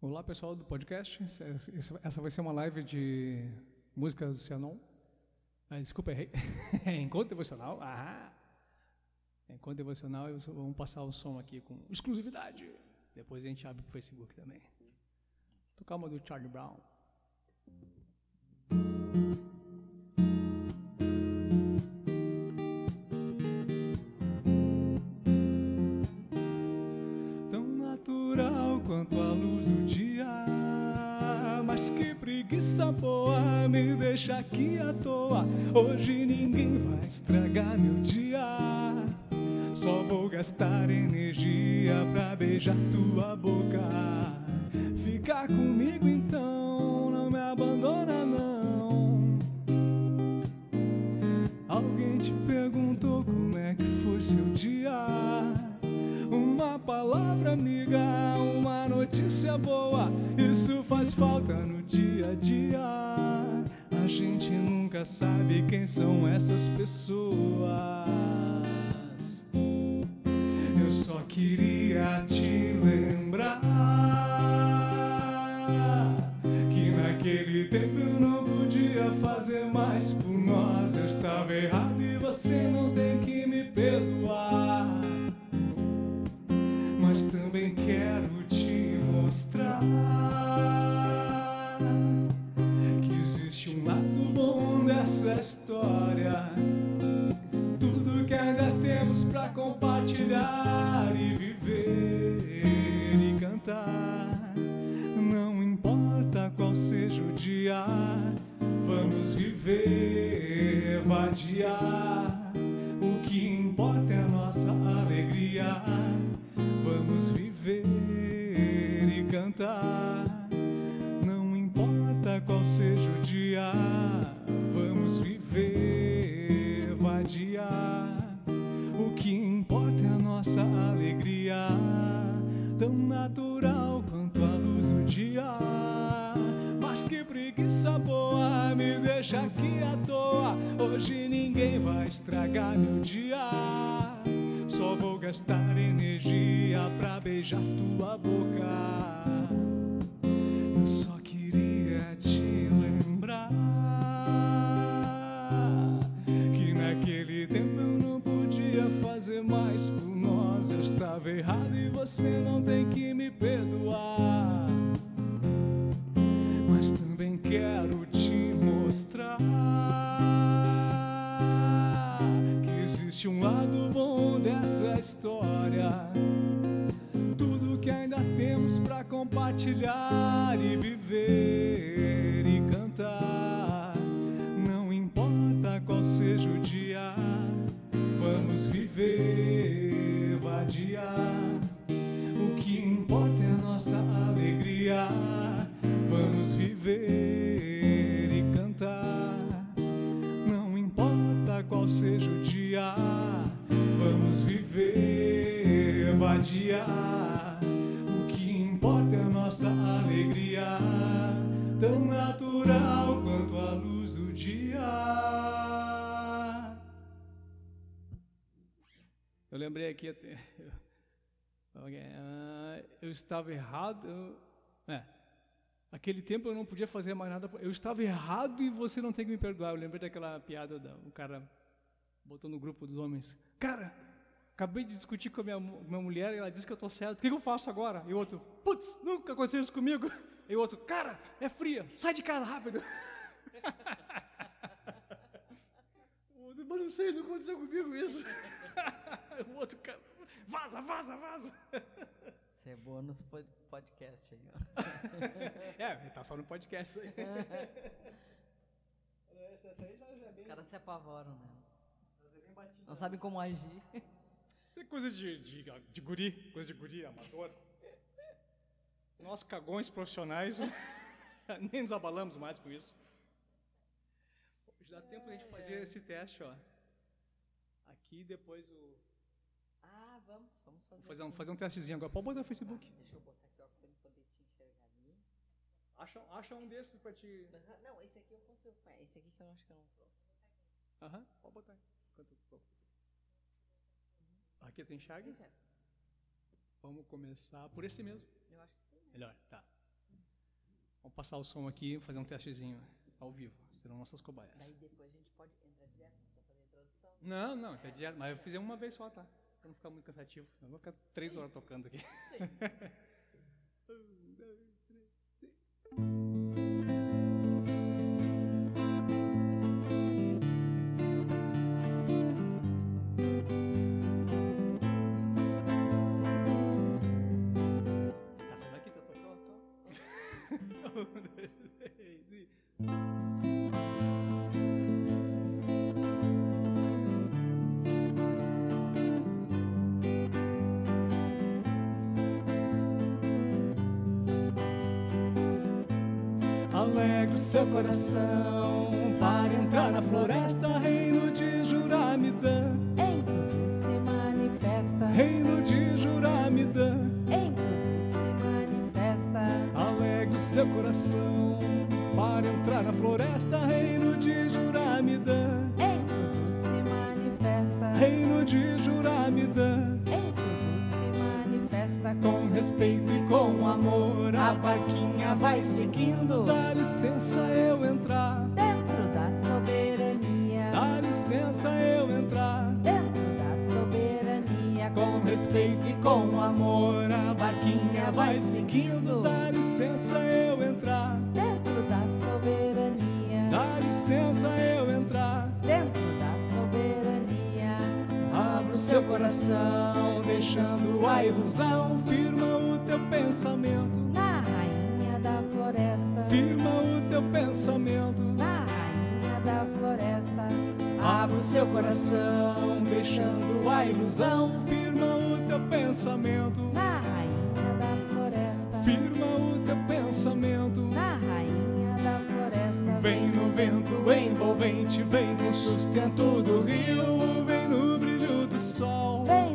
Olá, pessoal do podcast. Essa vai ser uma live de música do Cianon. Ah, desculpa, errei. Encontro devocional. Ah, encontro devocional. Vamos passar o som aqui com exclusividade. Depois a gente abre para o Facebook também. Tocar uma do Charlie Brown. Deixa aqui à toa. Hoje ninguém vai estragar meu dia. Só vou gastar energia pra beijar tua boca. Ficar comigo então, errado e você não aqui até. Ah, eu estava errado. é, aquele tempo eu não podia fazer mais nada. Eu estava errado e você não tem que me perdoar. Eu lembrei daquela piada da o cara botou no grupo dos homens. Cara, acabei de discutir com a minha, minha mulher e ela disse que eu estou certo. O que, que eu faço agora? E o outro, putz, nunca aconteceu isso comigo. E o outro, cara, é fria, sai de casa rápido. O outro, Mas não sei, não aconteceu comigo isso. o outro, cara, vaza, vaza, vaza. Isso é bônus pod- podcast aí, ó. É, tá só no podcast aí. Essa, essa aí já, já é Os bem, caras se apavoram, né? já é. Não sabem como agir. Isso é coisa de, de, de guri, coisa de guri, amador. Nós cagões profissionais nem nos abalamos mais com isso. Hoje dá tempo da gente fazer esse teste, ó. Aqui depois o. Ah, vamos, vamos fazer. Fazer um, assim. fazer um testezinho agora. Pode botar no Facebook. Deixa eu botar aqui, ó, pra ele poder te enxergar ali. Acha, acha um desses pra te. Não, esse aqui eu consigo. Esse aqui que eu acho que eu não trouxe. Aham, pode botar. Tô- Aqui tu enxerga? É. Vamos começar por esse mesmo. Eu acho que sim. né? Melhor, tá. Vamos passar o som aqui, fazer um testezinho ao vivo. Serão nossas cobaias. Daí depois a gente pode entrar direto pra fazer a introdução. Não, não, tá direto, mas eu fizer uma vez só, tá? Pra não ficar muito cansativo. Eu vou ficar três horas tocando aqui. Sim. Tá tá. Um, dois, três, Seu coração para entrar na floresta, reino de Juramidã, Em tudo se manifesta. reino de Juramidã. Em tudo se manifesta. Alegre o seu coração para entrar na floresta, reino de Juramidã, Em tudo se manifesta. reino de Juramidã. Em tudo se manifesta. Com respeito e com A barquinha vai seguindo Dá licença eu entrar, dentro da soberania. dá licença eu entrar. Dentro da soberania. Com respeito e com amor, a barquinha vai seguindo. Dá licença eu entrar, Dentro da soberania. dá licença eu entrar. Dentro da soberania. Abra o seu coração, deixando a ilusão. Firma o teu pensamento, rainha da floresta. firma o teu pensamento. Na rainha da floresta. Abra o seu coração, deixando a ilusão. Firma o teu pensamento, Na rainha da floresta. firma o teu pensamento. Na rainha da floresta. Vem no vento envolvente, vem no sustento do rio, vem no brilho do sol, Vem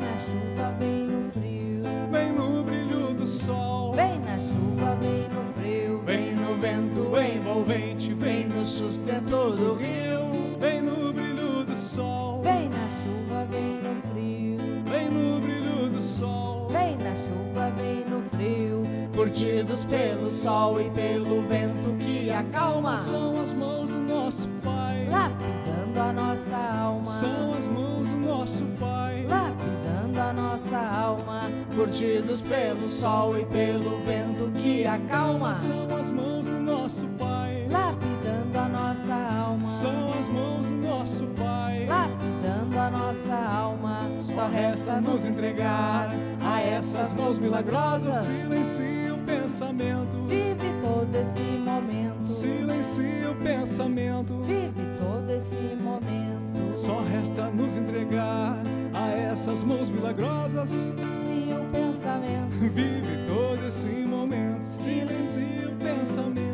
sustento do rio, vem no brilho do sol, Vem na chuva, vem no frio. vem no brilho do sol. Vem na chuva, vem no frio. Curtidos pelo sol e pelo vento que acalma, acalma. são as mãos do nosso Pai, Lapidando a nossa alma. são as mãos do nosso Pai. Lapidando a nossa alma. Curtidos pelo sol e pelo vento que acalma. São as mãos do nosso Pai, Lapidando a nos entregar a essas mãos milagrosas. Silencia o pensamento, Vive todo esse momento. silencia o pensamento. Vive todo esse momento. Só resta nos entregar a essas mãos milagrosas. Se o pensamento. Vive todo esse momento, silencia o pensamento.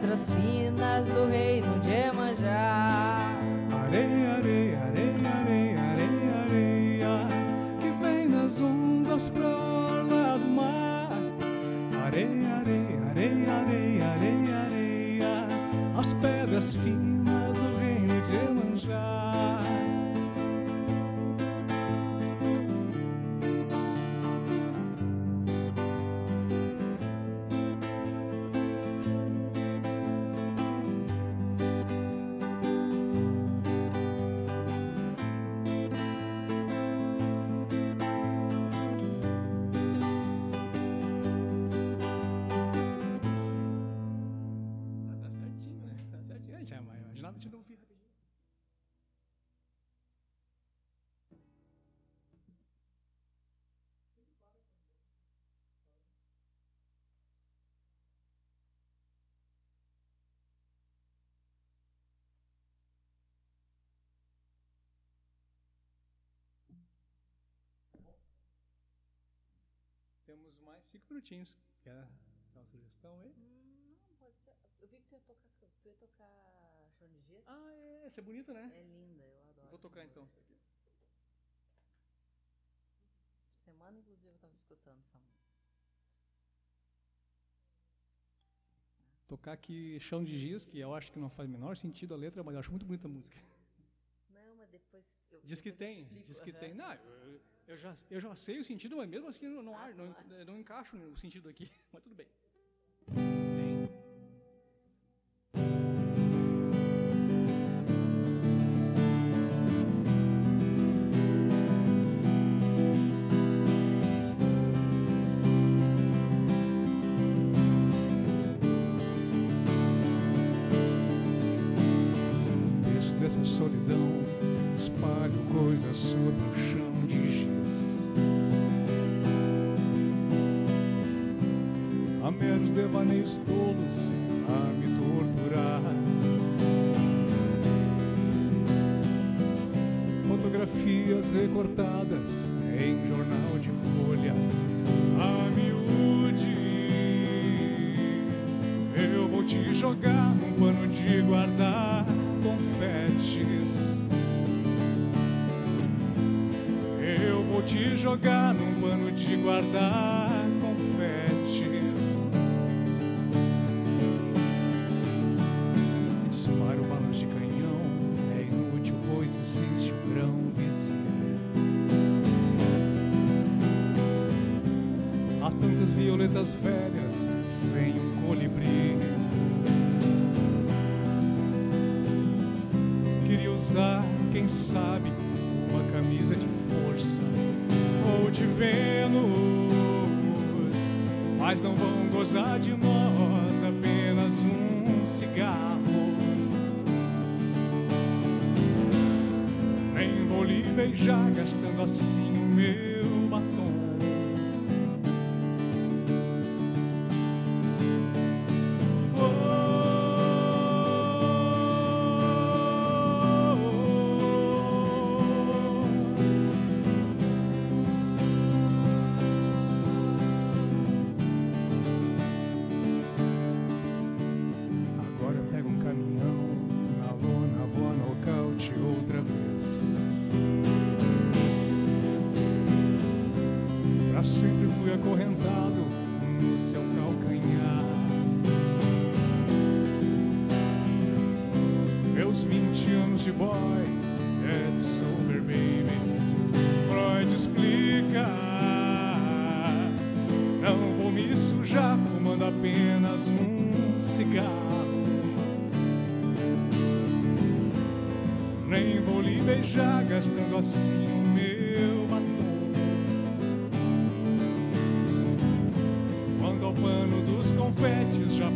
Pedras finas temos mais cinco minutinhos. Quer dar uma sugestão aí? Não, pode ser. Eu vi que tu ia tocar, tu ia tocar Chão de Giz. Ah, é, essa é bonita, né? É linda, eu adoro. Vou tocar então. música. Semana, inclusive, eu estava escutando essa música. Tocar aqui Chão de Giz, que eu acho que não faz o menor sentido a letra, mas eu acho muito bonita a música. Não, mas depois. Eu, Diz que depois tem, diz que aham. tem. Não, eu, eu já, eu já sei o sentido, mas mesmo assim eu não, Ah, não, eu não encaixo o sentido aqui, mas tudo. Bem,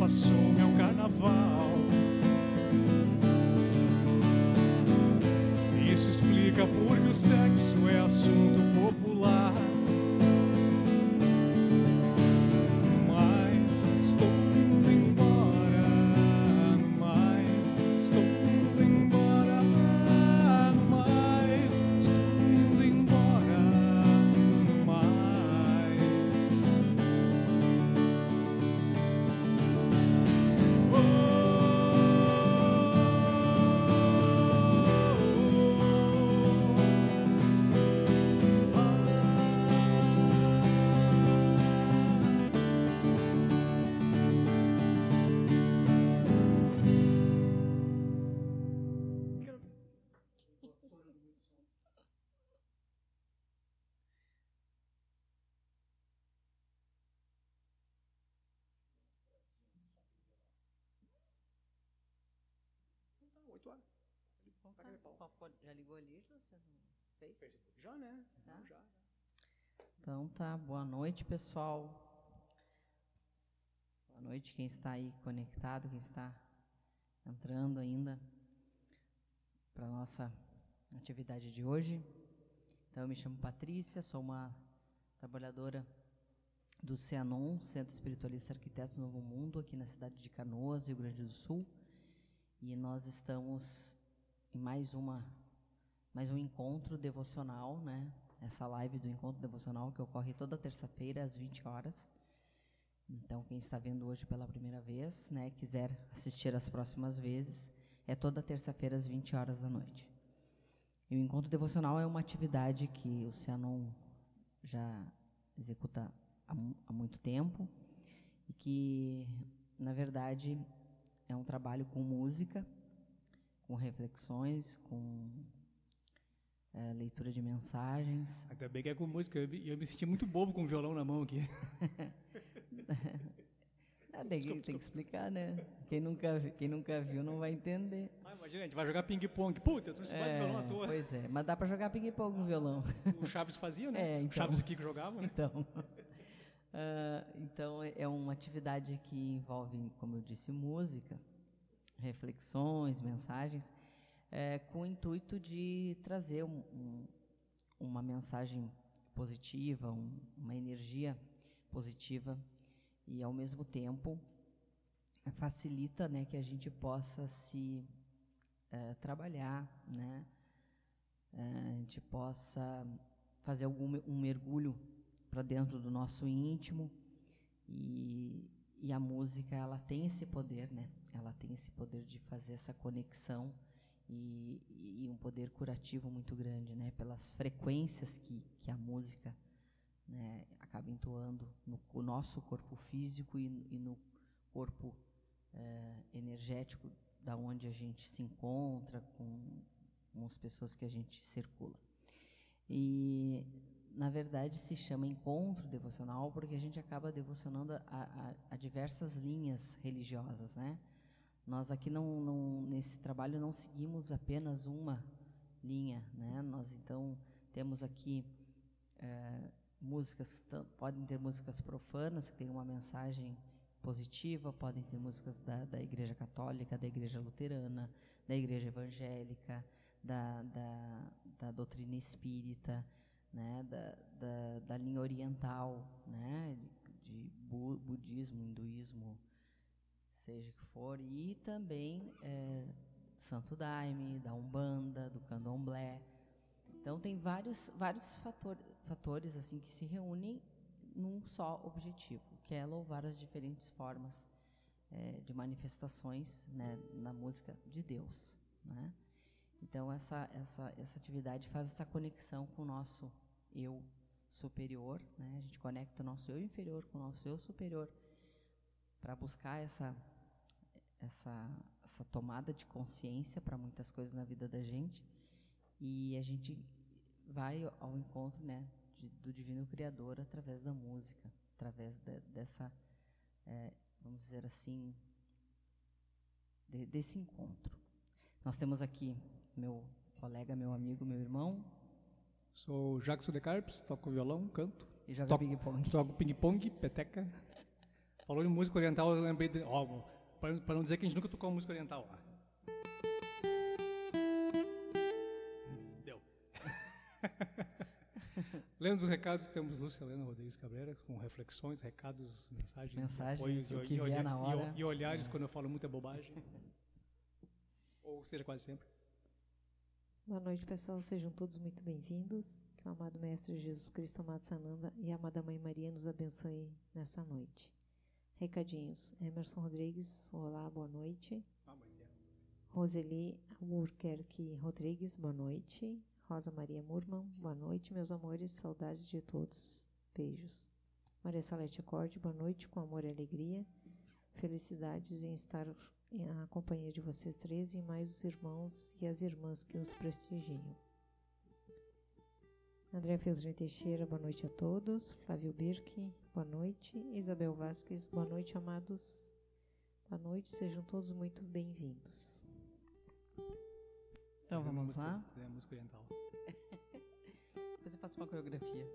nosso né? Tá. Já. Então tá, boa noite, pessoal. Boa noite quem está aí conectado, quem está entrando ainda para a nossa atividade de hoje. Então eu me chamo Patrícia, sou uma trabalhadora do CEANON, Centro Espiritualista Arquitetos Novo Mundo, aqui na cidade de Canoas, Rio Grande do Sul. E nós estamos em mais uma mais um encontro devocional, né, essa live do encontro devocional que ocorre toda terça-feira às 20 horas. Então, quem está vendo hoje pela primeira vez, né, quiser assistir as próximas vezes, é toda terça-feira às 20 horas da noite. E o encontro devocional é uma atividade que o Cianon já executa há, há muito tempo e que, na verdade, é um trabalho com música, com reflexões, com é, leitura de mensagens. Ainda bem que é com música. Eu, eu me senti muito bobo com o violão na mão aqui. ah, tem, que, tem que explicar, né? Quem nunca, quem nunca viu não vai entender. Ah, imagina, a gente vai jogar ping-pong. Puta, eu trouxe é, mais violão à toa. Pois é, mas dá para jogar ping-pong com violão. O Chaves fazia, né? É, então, o Chaves aqui que jogava, né? Então, uh, então, é uma atividade que envolve, como eu disse, música, reflexões, mensagens, é, com o intuito de trazer um, um, uma mensagem positiva, um, uma energia positiva e, ao mesmo tempo, facilita né, que a gente possa se é, trabalhar, né, é, a gente possa fazer algum um mergulho para dentro do nosso íntimo e, e a música ela tem esse poder, né? Ela tem esse poder de fazer essa conexão e, e, um poder curativo muito grande, né? Pelas frequências que, que a música né, acaba entoando no, no nosso corpo físico e, e no corpo é, energético da onde a gente se encontra com, com as pessoas que a gente circula. E na verdade se chama encontro devocional porque a gente acaba devocionando a, a, a diversas linhas religiosas, né? Nós aqui não, não, nesse trabalho não seguimos apenas uma linha, né? Nós então temos aqui é, músicas que podem ter músicas profanas que têm uma mensagem positiva, podem ter músicas da, da Igreja Católica, da Igreja Luterana, da Igreja Evangélica, da, da, da doutrina espírita, né? Da, da, da linha oriental, né? De, budismo, hinduísmo, seja que for, e também é, Santo Daime, da Umbanda, do Candomblé. Então tem vários, vários fator, fatores assim que se reúnem num só objetivo, que é louvar as diferentes formas é, de manifestações né, na música de Deus. Né? Então essa, essa, essa atividade faz essa conexão com o nosso eu superior, né? a gente conecta o nosso eu inferior com o nosso eu superior para buscar essa essa, essa tomada de consciência para muitas coisas na vida da gente e a gente vai ao encontro né, de, do Divino Criador através da música, através de, dessa, é, vamos dizer assim, de, desse encontro. Nós temos aqui meu colega, meu amigo, meu irmão. Sou Jackson de Carpes, toco violão, canto. E joga ping-pong. Toco ping-pong, peteca. Falou em música oriental, eu lembrei de. Ó, para não dizer que a gente nunca tocou música oriental lá. Deu. Lendo os recados, temos Lúcia Helena Rodrigues Cabreira com reflexões, recados, mensagens, mensagens apoio, o que vier na hora. E, olhares é. quando eu falo muita bobagem. Ou seja, quase sempre. Boa noite, pessoal. Sejam todos muito bem-vindos. Que o amado Mestre Jesus Cristo, amado Sananda e a amada Mãe Maria nos abençoe nessa noite. Recadinhos. Emerson Rodrigues, olá, boa noite. Roseli Albuquerque Rodrigues, boa noite. Rosa Maria Murman, boa noite, meus amores, saudades de todos. Beijos. Maria Salete Acorde, boa noite, com amor e alegria. Felicidades em estar na companhia de vocês três e mais os irmãos e as irmãs que os prestigiam. André Feltrin Teixeira, boa noite a todos. Flávio Birke, boa noite. Isabel Vasques, boa noite, amados. Boa noite, sejam todos muito bem-vindos. Então vamos música, lá. É a música oriental. Depois eu faço uma coreografia.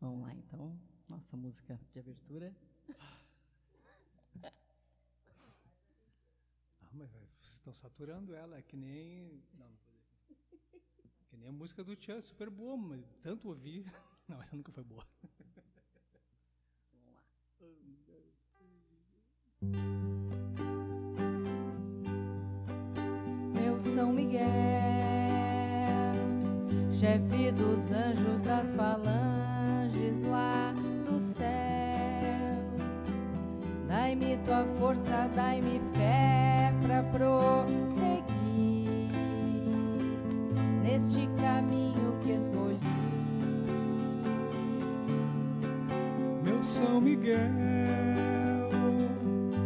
Vamos lá então. Nossa música de abertura. Ah, mas vocês estão saturando ela, é que nem. Não, não nem a música do Tchan é super boa, mas tanto ouvi, Não, essa nunca foi boa. Vamos lá. Um, dois, três. Meu São Miguel, chefe dos anjos das falanges lá do céu, dai-me tua força, dai-me fé pra prosseguir São Miguel,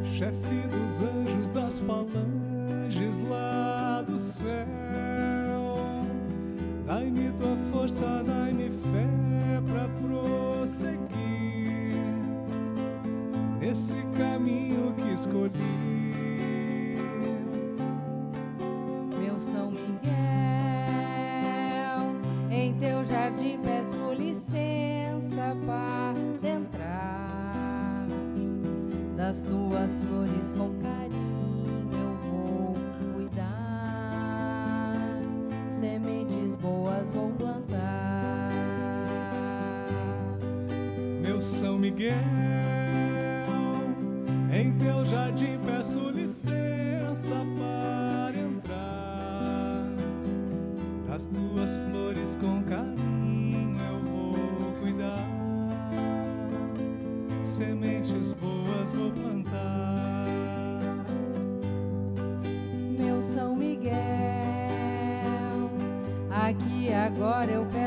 chefe dos anjos das falanges lá do céu. Dai-me tua força, dai-me fé para prosseguir nesse caminho que escolhi. Miguel. Em teu jardim peço licença para entrar. Das tuas flores com carinho eu vou cuidar. Sementes boas vou plantar. Meu São Miguel, aqui agora eu peço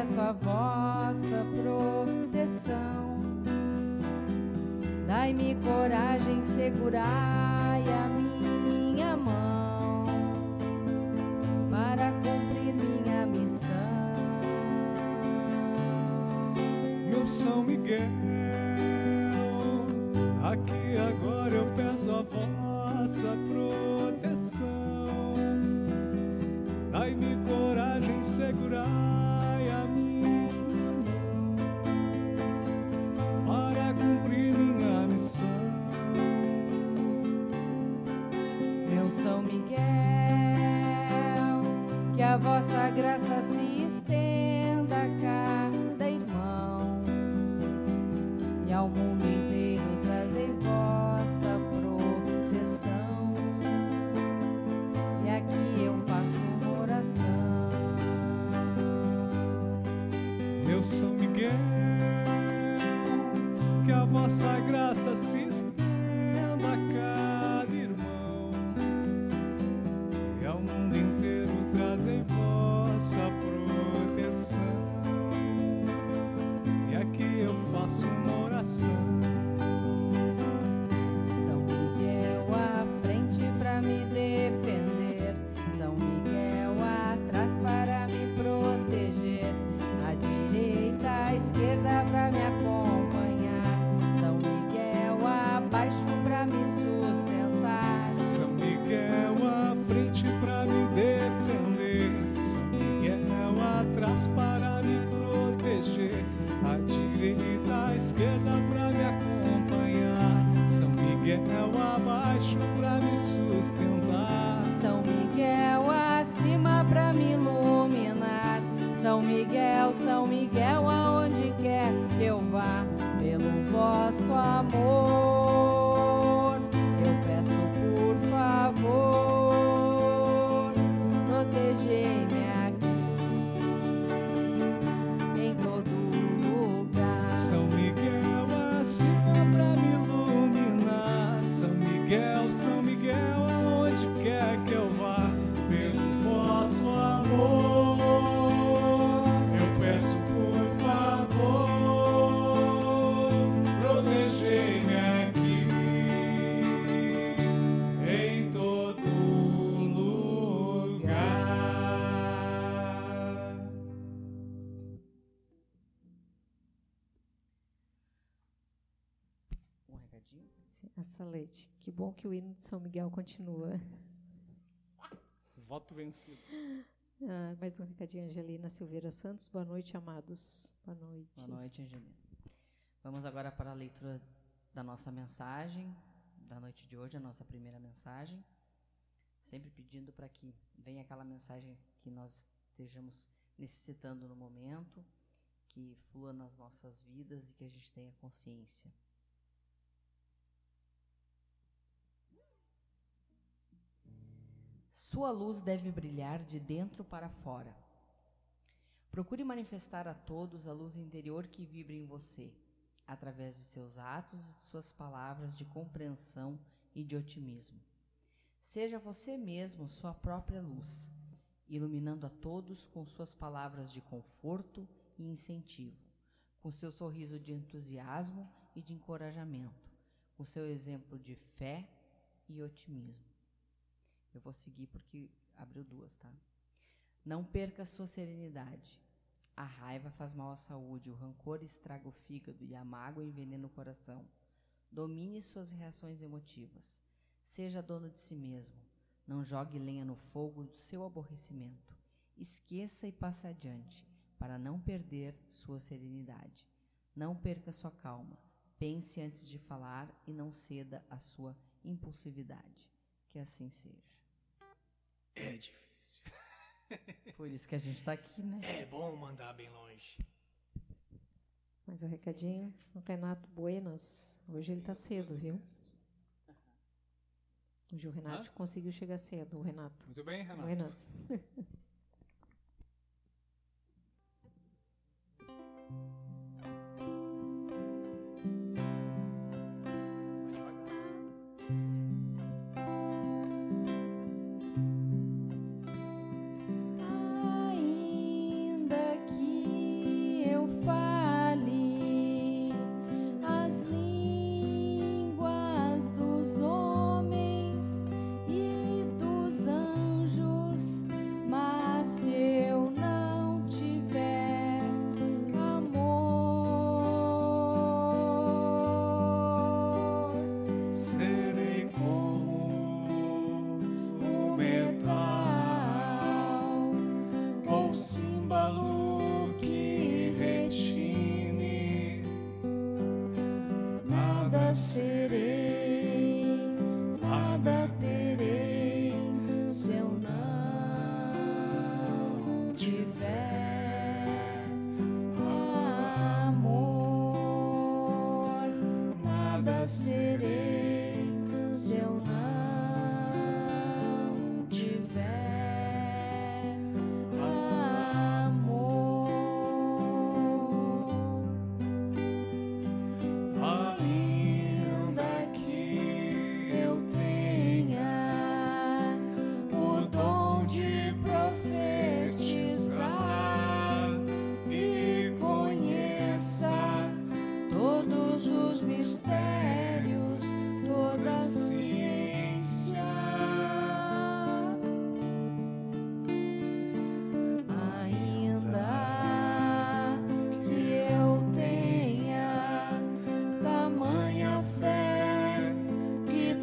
pro que o hino de São Miguel continua. Voto vencido. Ah, mais um recadinho, Angelina Silveira Santos. Boa noite, amados. Boa noite. Boa noite, Angelina. Vamos agora para a leitura da nossa mensagem da noite de hoje, a nossa primeira mensagem. Sempre pedindo para que venha aquela mensagem que nós estejamos necessitando no momento, que flua nas nossas vidas e que a gente tenha consciência. Sua luz deve brilhar de dentro para fora. Procure manifestar a todos a luz interior que vibra em você, através de seus atos e de suas palavras de compreensão e de otimismo. Seja você mesmo sua própria luz, iluminando a todos com suas palavras de conforto e incentivo, com seu sorriso de entusiasmo e de encorajamento, com seu exemplo de fé e otimismo. Eu vou seguir porque abriu duas, tá? Não perca sua serenidade. A raiva faz mal à saúde, o rancor estraga o fígado e a mágoa envenena o coração. Domine suas reações emotivas. Seja dono de si mesmo. Não jogue lenha no fogo do seu aborrecimento. Esqueça e passe adiante, para não perder sua serenidade. Não perca sua calma. Pense antes de falar e não ceda à sua impulsividade. Que assim seja. É difícil. Por isso que a gente está aqui, né? É bom mandar bem longe. Mais um recadinho. O Renato Buenas. Hoje ele está cedo, viu? Hoje o Renato Hã? conseguiu chegar cedo, o Renato. Muito bem, Renato. Buenas.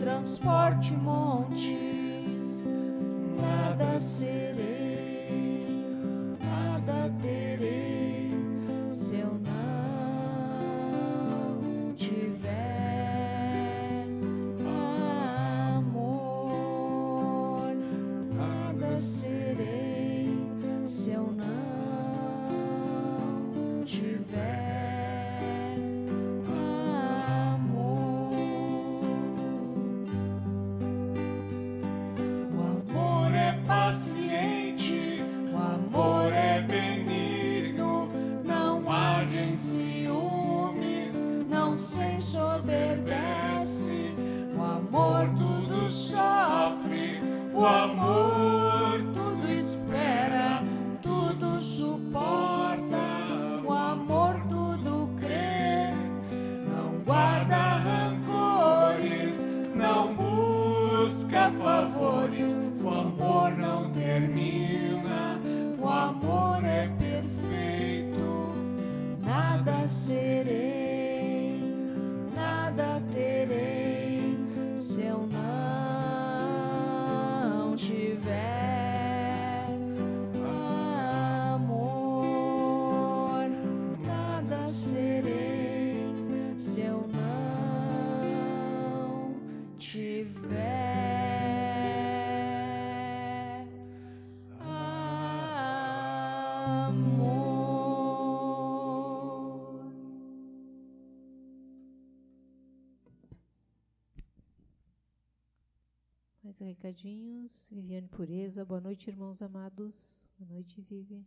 transporte montes, nada serei, recadinhos. Viviane Pureza. Boa noite, irmãos amados. Boa noite, Vivi.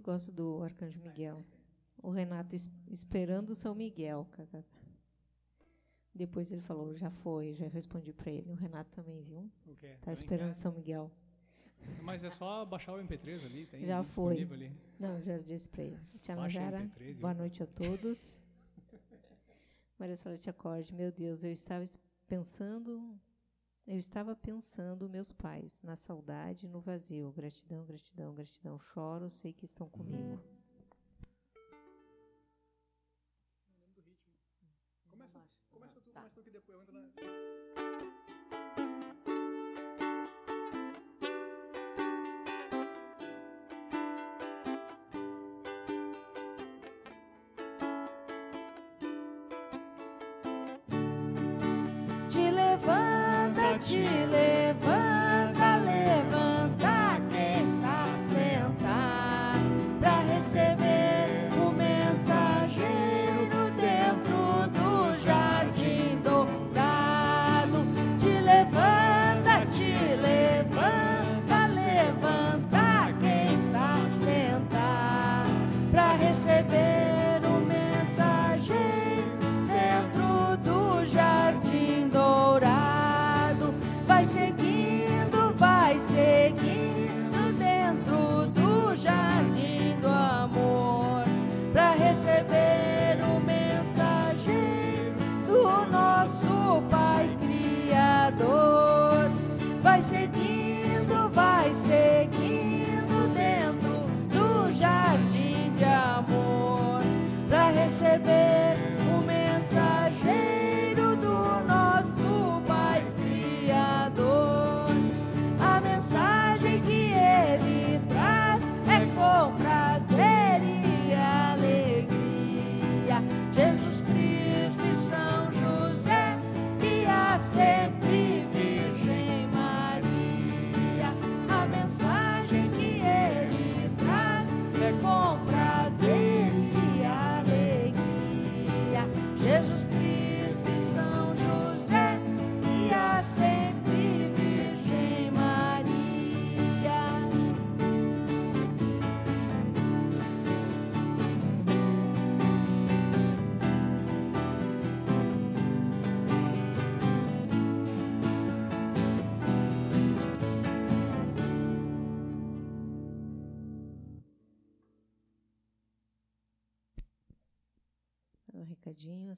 Gosta do Arcanjo Miguel. O Renato es esperando São Miguel. Depois ele falou, já foi, já respondi para ele. O Renato também viu. O quê? Tá esperando São Miguel. Mas é só baixar o MP3 ali, tem já foi. Ali. Não, já disse para ele. Tia Najara, boa noite a todos. Maria Salete acorde. Meu Deus, eu estava pensando, eu estava pensando meus pais, na saudade, no vazio. Gratidão, gratidão, gratidão. Choro, sei que estão comigo. Começa, começa tu, começa tu que depois eu entro na...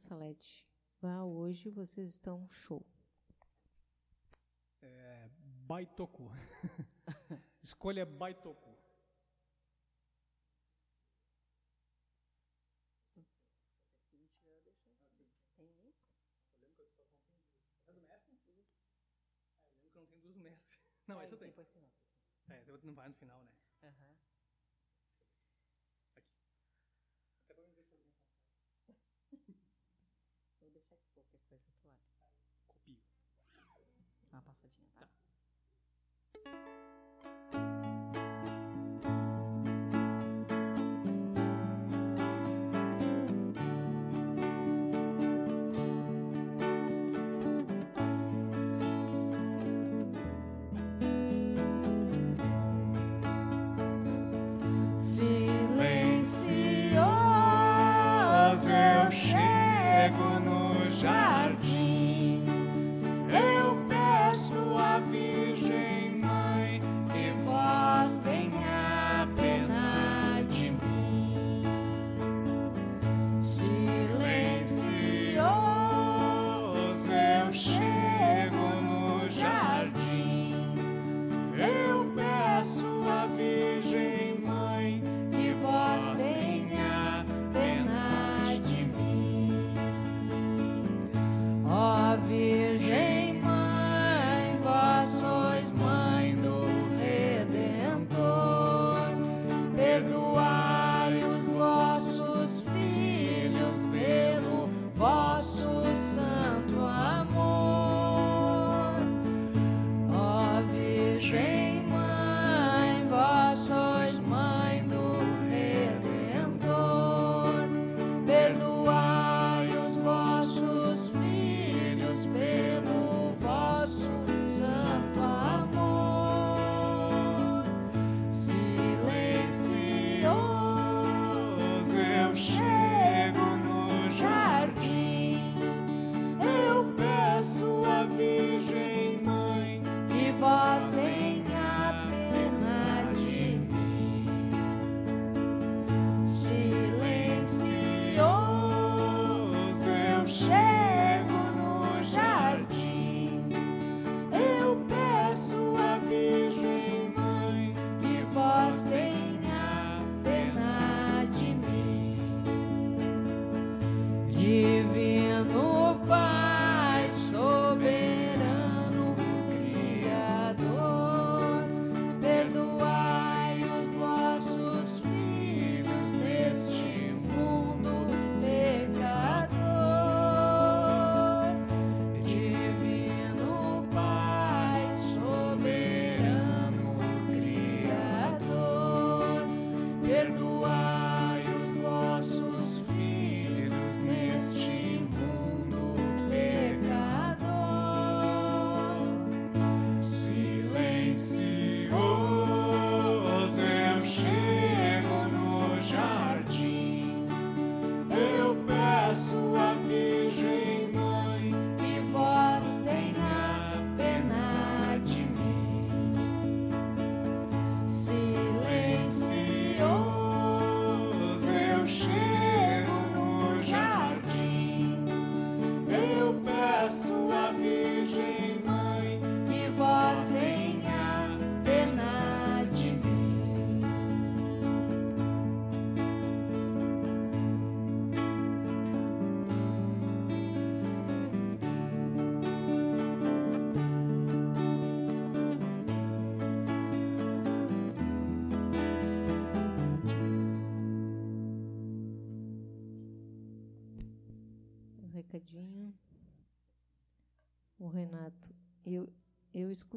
Salete. Ah, hoje vocês estão show. É, Baitoku. Escolha Baitoku. não duas do mestre. Não, essa eu tenho. Depois tem outra. É, não vai no final, né? Aham.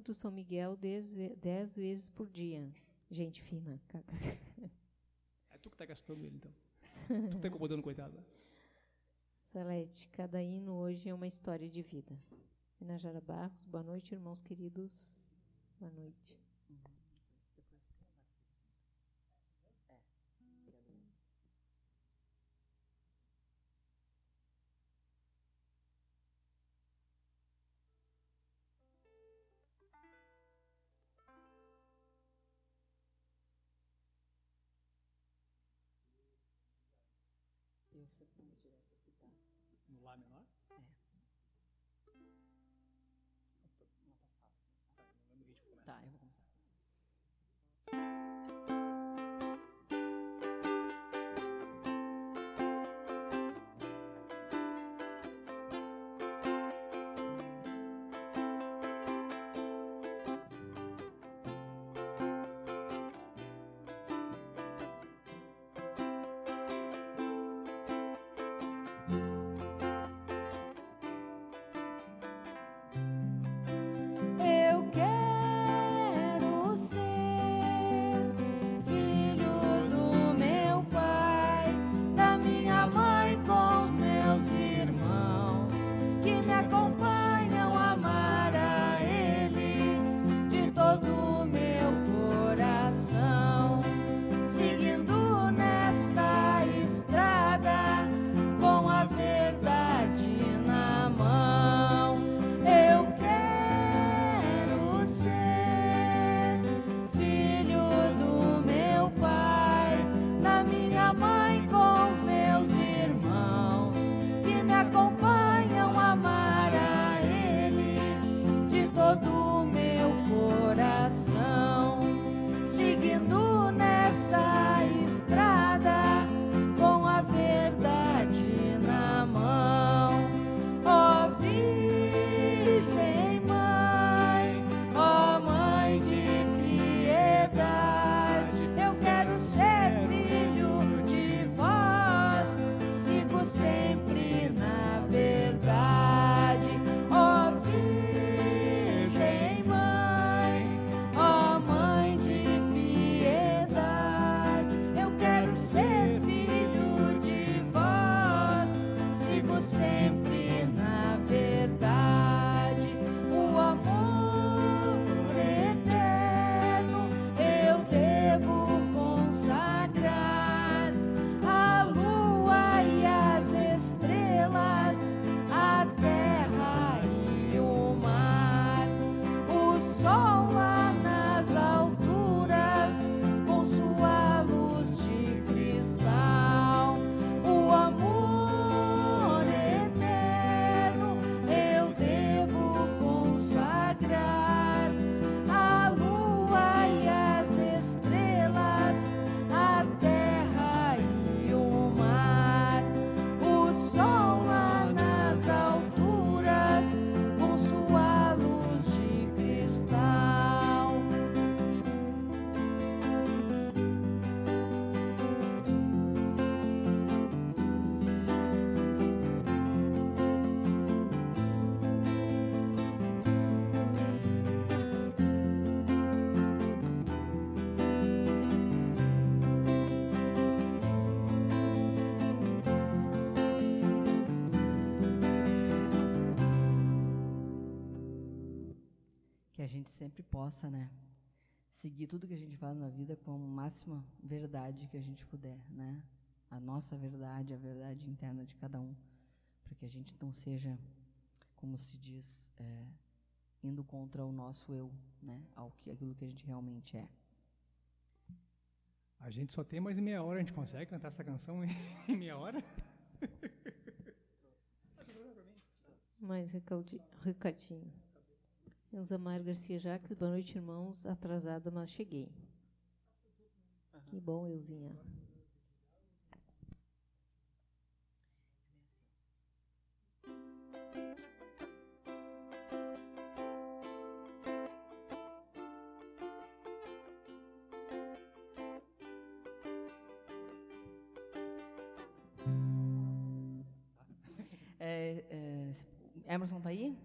Escuto São Miguel dez, dez vezes por dia. Gente fina. É tu que tá gastando ele, então. tu tá incomodando, coitado. Salete, cada hino hoje é uma história de vida. Inajara Barros, boa noite, irmãos queridos. Boa noite. No Lá menor? É. possa, né? Seguir tudo que a gente faz na vida com a máxima verdade que a gente puder, né? A nossa verdade, a verdade interna de cada um. Para que a gente não seja, como se diz, é, indo contra o nosso eu, né? Ao que, aquilo que a gente realmente é. A gente só tem mais meia hora, a gente consegue cantar essa canção em meia hora? Mais recadinho. Elzamar Garcia Jacques, boa noite, irmãos. Atrasada, mas cheguei. Que bom, Elzinha. É, é, Emerson tá aí?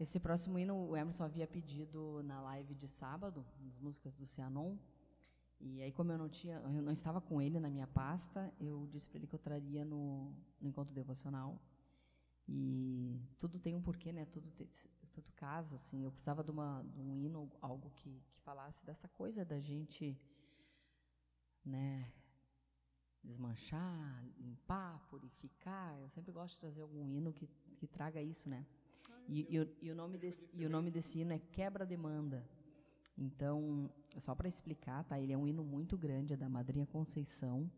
Esse próximo hino o Emerson havia pedido na live de sábado, nas músicas do Cianon. E aí, como eu não tinha, eu não estava com ele na minha pasta, eu disse para ele que eu traria no, no encontro devocional. E tudo tem um porquê, né? Tudo, tudo casa, assim. Eu precisava de, uma, de um hino, algo que, que falasse dessa coisa da gente, né? Desmanchar, limpar, purificar. Eu sempre gosto de trazer algum hino que, que traga isso, né? E, e, o, e, o nome desse, e o nome desse hino é Quebra-Demanda. Então, só para explicar, tá? Ele é um hino muito grande, é da Madrinha Conceição.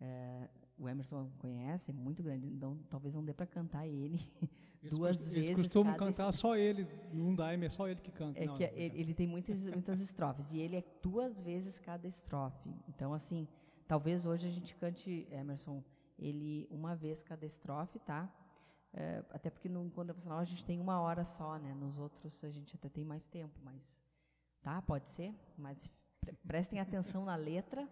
É, o Emerson conhece, é muito grande, então talvez não dê para cantar ele eles duas cost, vezes. Eles costumam cantar só ele, um daime é só ele que canta. É não, que não, ele, ele, tem muitas, muitas estrofes, e ele é duas vezes cada estrofe. Então, assim, talvez hoje a gente cante, Emerson, ele uma vez cada estrofe, tá? É, até porque no encontro devocional a gente tem uma hora só, né? Nos outros a gente até tem mais tempo, mas tá? Pode ser, mas pre prestem atenção na letra.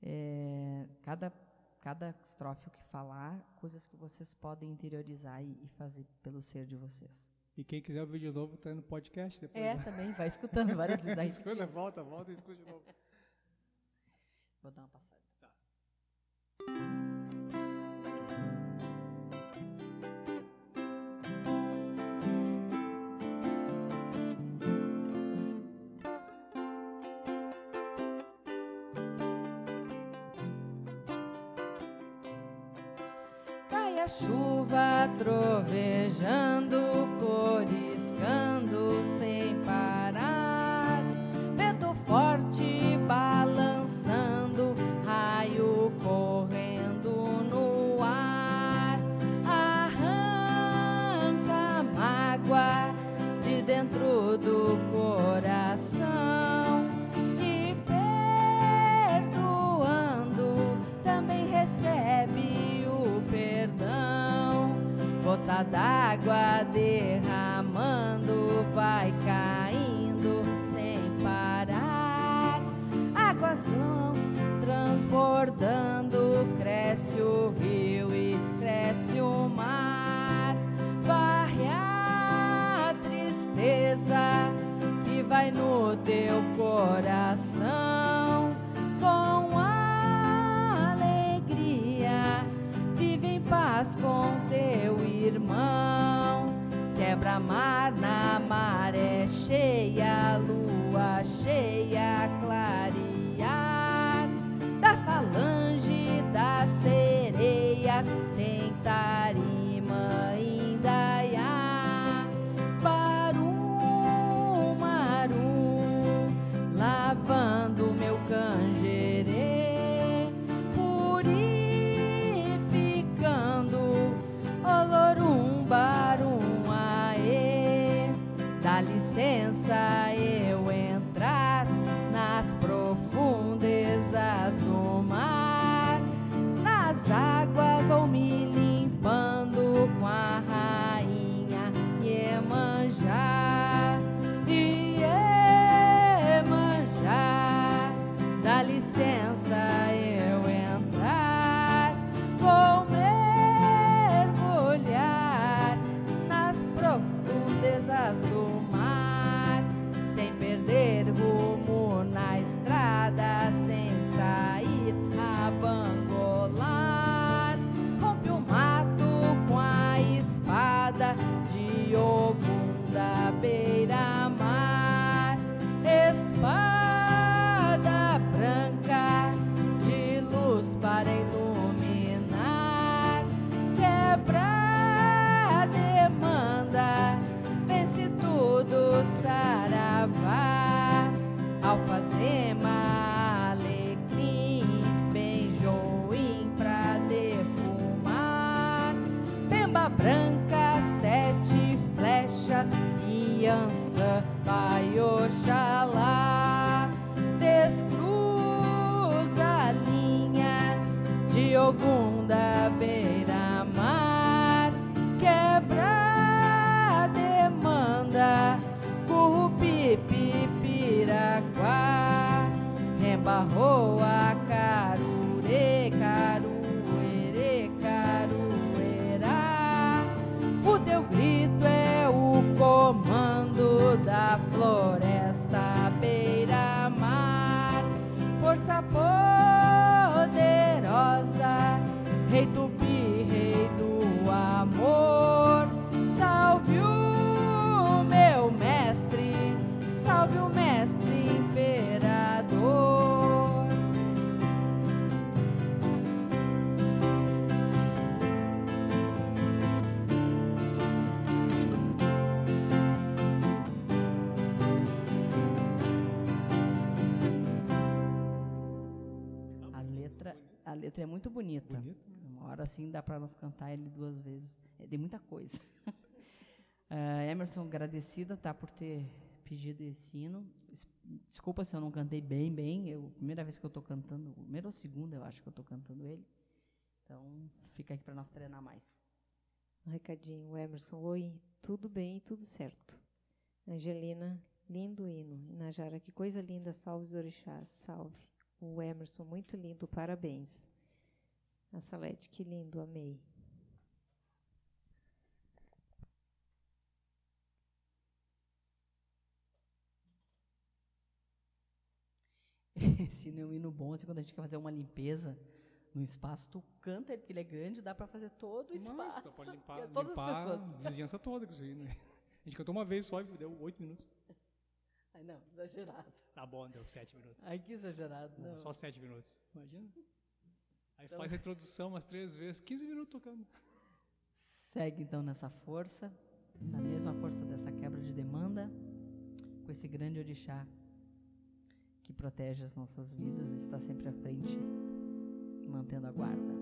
É, cada cada estrofe que falar, coisas que vocês podem interiorizar e, e, fazer pelo ser de vocês. E quem quiser ouvir de novo, está no podcast depois. É, né? também, vai escutando várias vezes. escuta, volta, volta e escuta de novo. Vou dar uma passada. Gota d'água derramando, vai cheia, assim dá para nós cantar ele duas vezes. É de muita coisa. Ah, Emerson, agradecida tá, por ter pedido esse hino. Es- Desculpa se eu não cantei bem, bem. Eu, primeira vez que eu estou cantando, primeira ou segunda eu acho que eu estou cantando ele. Então, fica aqui para nós treinar mais. Um recadinho, Emerson. Oi, tudo bem, tudo certo. Angelina, lindo hino. Inajara, que coisa linda, salve os orixás, salve. O Emerson, muito lindo, parabéns. A Salete, que lindo, amei. Esse hino é um hino bom. Assim, quando a gente quer fazer uma limpeza no espaço, tu canta ele porque ele é grande, dá para fazer todo o espaço. Nossa, pode limpar, é todas limpar as pessoas. a vizinhança toda aí, né? A gente cantou uma vez só e deu oito minutos. Ai, não, exagerado. Tá bom, deu sete minutos. Ai, que exagerado. Não, Não. Só sete minutos. Imagina. Aí Então- faz a introdução umas três vezes, 15 minutos tocando. Segue então nessa força, na mesma força dessa quebra de demanda, com esse grande orixá que protege as nossas vidas e está sempre à frente, mantendo a guarda.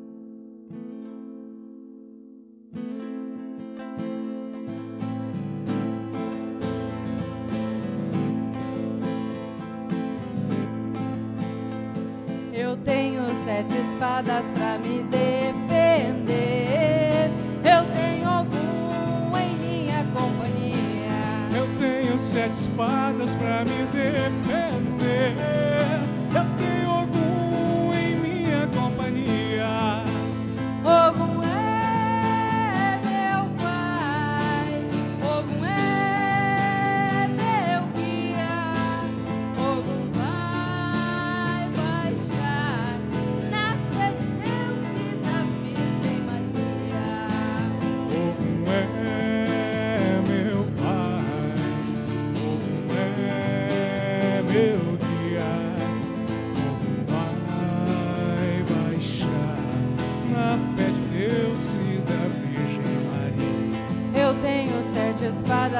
Sete espadas pra me defender. Eu tenho algum em minha companhia. Eu tenho sete espadas pra me defender.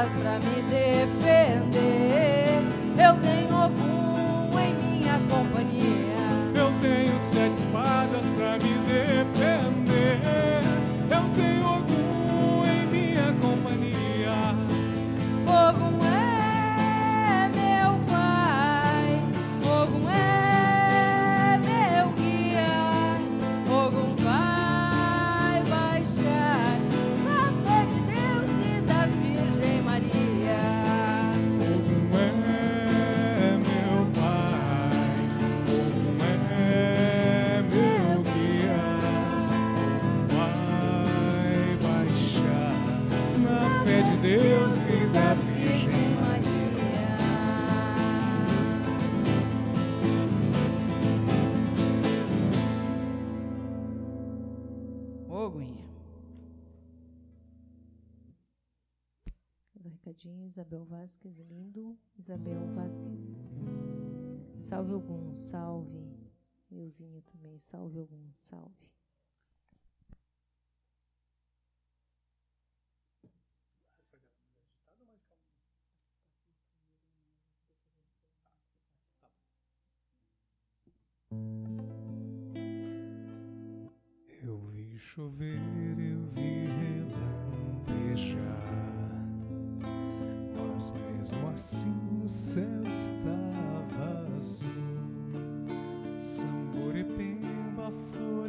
Pra me Recadinhos, Isabel Vasques, lindo. Isabel Vasques, salve algum, salve. Euzinha também, salve algum, salve. Eu vi chover, eu vi mas mesmo assim o céu estava azul. Samborepemba, folha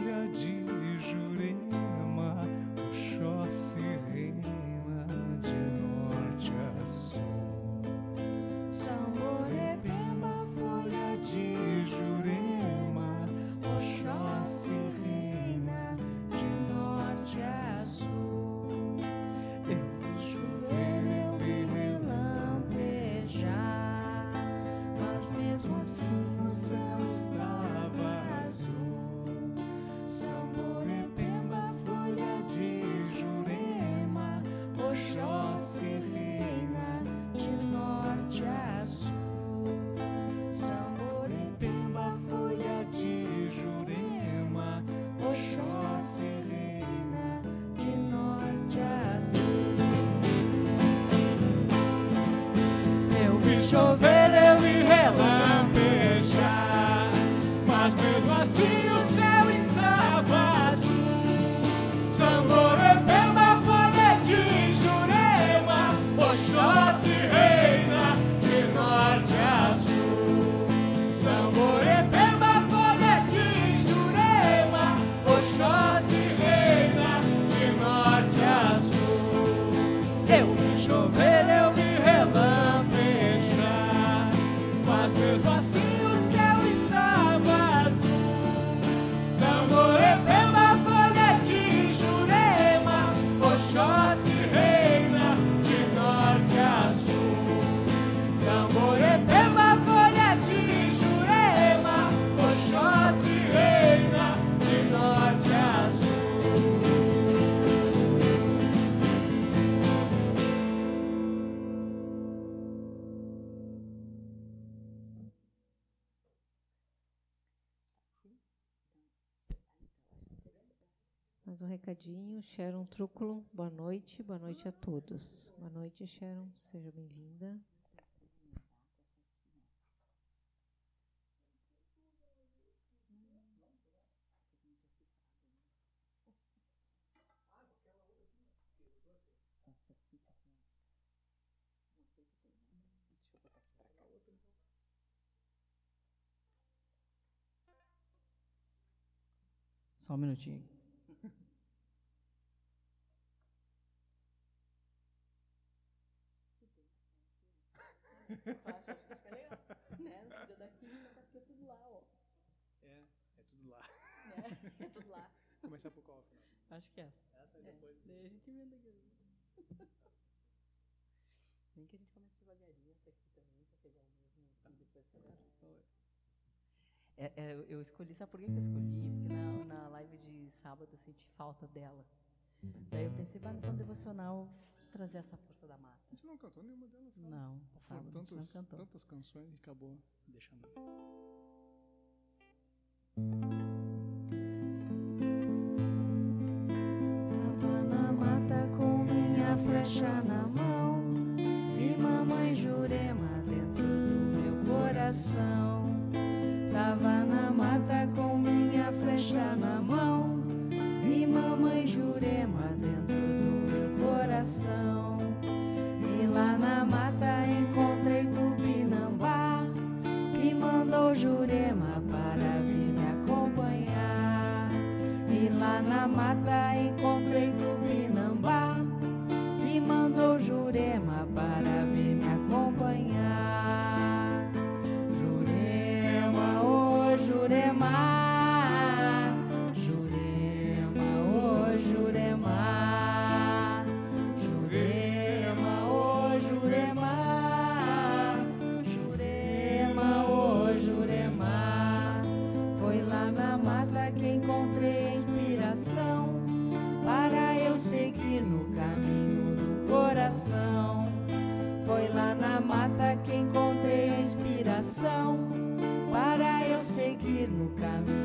recadinho. Sharon Trúculo, boa noite. Boa noite a todos. Boa noite, Sharon. Seja bem-vinda. Só um minutinho. Acho, acho que fica legal. Né? Não podia daqui, mas daqui é tudo lá, ó. É, é tudo lá. Né? É tudo lá. Começar por qual, afinal? Acho que é essa. Essa É. e depois. Daí a gente emenda aqui. Nem que a gente comece devagarinho essa aqui também, pra pegar o mesmo e depois acelera. É, é, eu- escolhi, sabe por que que eu escolhi? Porque na, na live de sábado eu senti falta dela. Daí eu pensei, vai no plano devocional trazer essa força da mata. A gente não cantou nenhuma delas, sabe? Não, Foram tantas, não cantou. tantas canções e acabou deixando. Tava na mata com minha flecha na mão E mamãe Jurema dentro do meu coração Tava na mata com minha flecha na mão E mamãe Jurema dentro do meu coração. E lá na mata encontrei Tupinambá Que mandou Jurema para vir me acompanhar. E lá na mata mata que encontrei inspiração para eu seguir no caminho do coração. Foi lá na mata que encontrei inspiração para eu seguir no caminho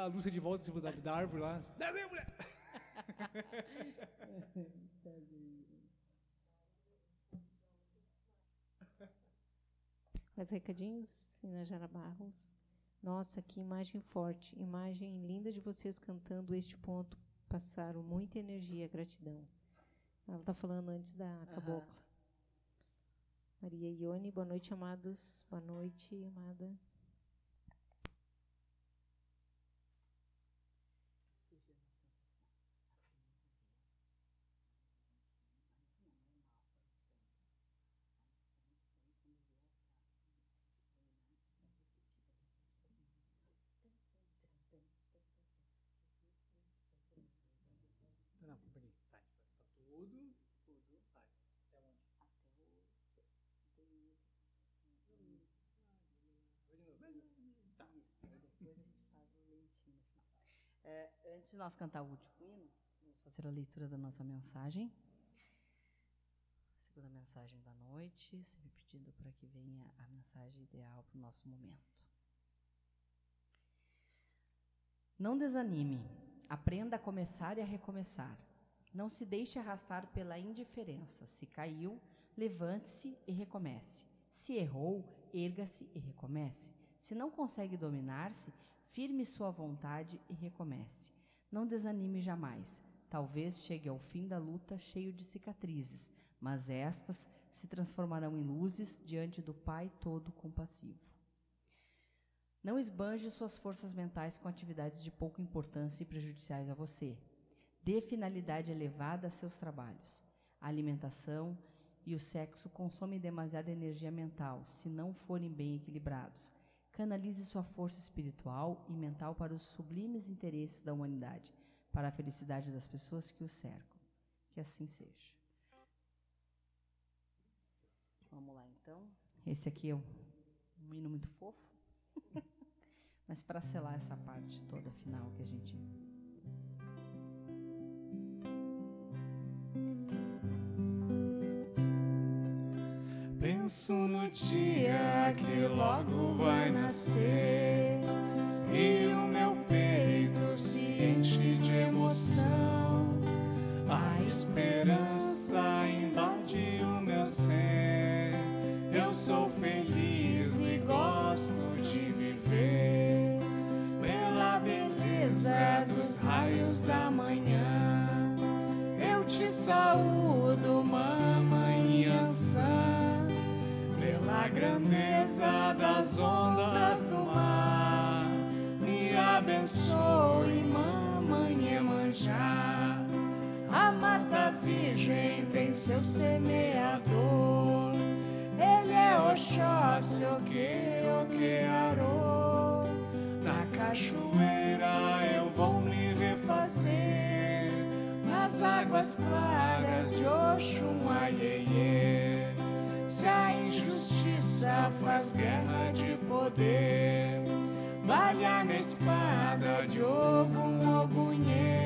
A Lúcia de volta em cima da, da árvore lá. Mulher! Mais recadinhos, Sinajara Barros. Nossa, que imagem forte, imagem linda de vocês cantando este ponto. Passaram muita energia, gratidão. Ela está falando antes da cabocla. Maria Ione, boa noite, amados. Boa noite, amada. Não, peraí. Vai, tá tudo. Tudo. Vai. Até onde? Tá. É, antes de nós cantar o último hino, vamos fazer a leitura da nossa mensagem. Segunda mensagem da noite, sempre pedindo para que venha a mensagem ideal para o nosso momento. Não desanime, aprenda a começar e a recomeçar. Não se deixe arrastar pela indiferença. Se caiu, levante-se e recomece. Se errou, erga-se e recomece. Se não consegue dominar-se, firme sua vontade e recomece. Não desanime jamais. Talvez chegue ao fim da luta cheio de cicatrizes, mas estas se transformarão em luzes diante do Pai todo compassivo. Não esbanje suas forças mentais com atividades de pouca importância e prejudiciais a você. Dê finalidade elevada a seus trabalhos. A alimentação e o sexo consomem demasiada energia mental se não forem bem equilibrados. Canalize sua força espiritual e mental para os sublimes interesses da humanidade, para a felicidade das pessoas que o cercam. Que assim seja. Vamos lá, então. Esse aqui é um, um hino muito fofo. Mas para selar essa parte toda final que a gente Penso no dia que logo vai nascer e o meu peito se enche de emoção. A esperança invade o meu ser. Eu sou feliz e gosto de viver pela beleza dos raios da manhã. Eu te saúdo, grandeza das ondas do mar. Me abençoe, mamãe Emanjá. A mata virgem tem seu semeador. Ele é Oxóssi, Oque, Oquearô. Na cachoeira eu vou me refazer nas águas claras de Oxum Aiê. Se a injustiça faz guerra de poder, vale a espada de Ogum Ogunhê.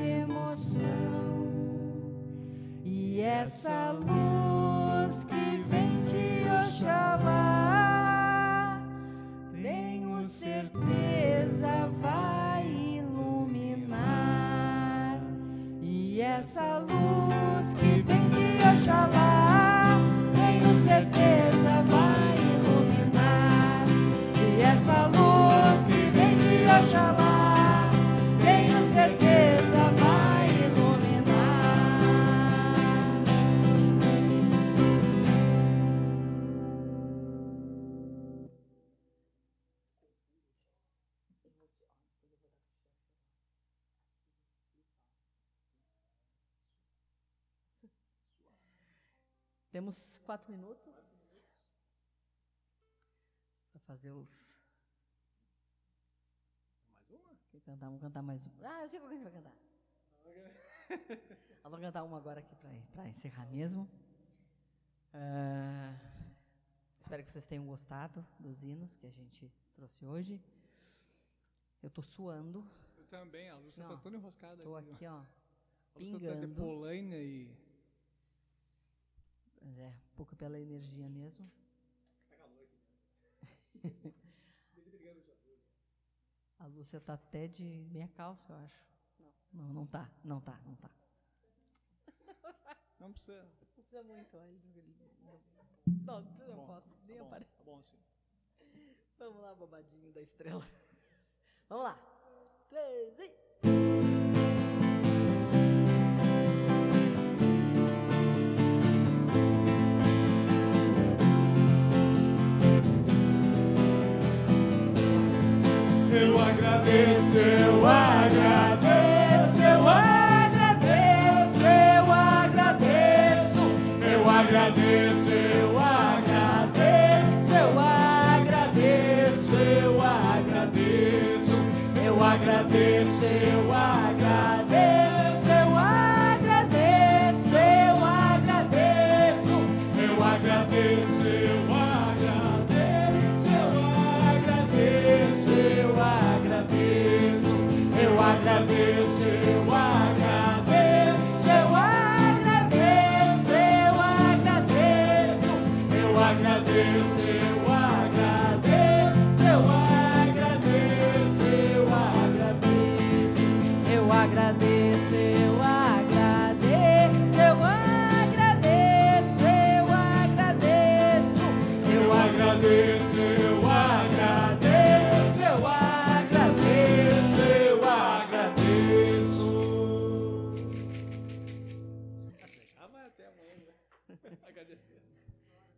De emoção. E essa luz Temos quatro minutos para fazer os. Mais uma? Quer cantar? Vamos cantar mais uma. Ah, eu sei qual que a gente vai cantar. Nós vamos cantar uma agora aqui para encerrar mesmo. Ah, espero que vocês tenham gostado dos hinos que a gente trouxe hoje. Eu estou suando, Eu também, a Lúcia Assim, ó, tá toda enroscada. estou aqui, ó. A Lúcia tá de polaina e... Mas é, um pouco pela energia mesmo. A Lúcia tá até de meia calça, eu acho. Não, não tá, não tá, não tá. Não precisa. Não precisa muito, olha. Não, não, Tá bom, posso, nem tá bom, aparece. Tá bom, assim. Vamos lá, bobadinho da estrela. Vamos lá. Três e... Eu agradeço, eu agradeço,